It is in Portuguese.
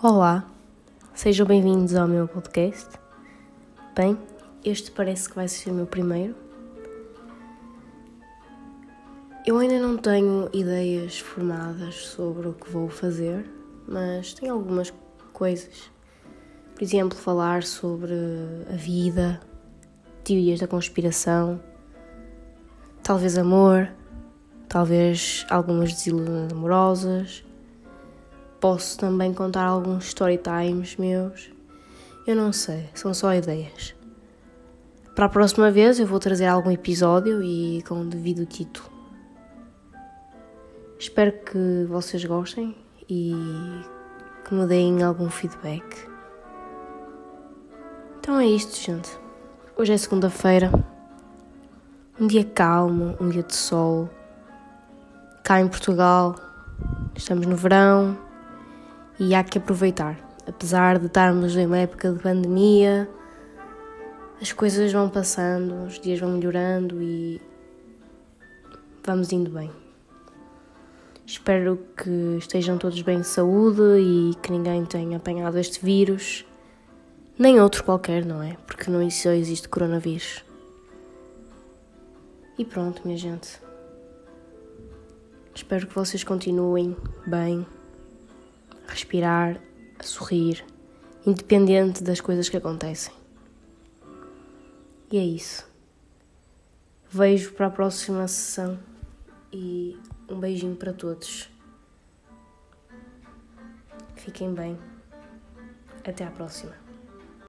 Olá, sejam bem-vindos ao meu podcast. Bem, este parece que vai ser o meu primeiro. Eu ainda não tenho ideias formadas sobre o que vou fazer, mas tenho algumas coisas. Por exemplo, falar sobre a vida, teorias da conspiração, talvez amor, talvez algumas desilusões amorosas Posso também contar alguns story times meus. Eu não sei, são só ideias. Para a próxima vez eu vou trazer algum episódio e com o devido título. Espero que vocês gostem e que me deem algum feedback. Então é isto, gente. Hoje é segunda-feira. Um dia calmo, um dia de sol. Cá em Portugal, estamos no verão e há que aproveitar. Apesar de estarmos em uma época de pandemia, as coisas vão passando, os dias vão melhorando e vamos indo bem. Espero que estejam todos bem de saúde e que ninguém tenha apanhado este vírus, nem outro qualquer, não é? Porque não só existe coronavírus. E pronto, minha gente. Espero que vocês continuem bem respirar, a sorrir, independente das coisas que acontecem. E é isso. Vejo para a próxima sessão e um beijinho para todos. Fiquem bem. Até à próxima.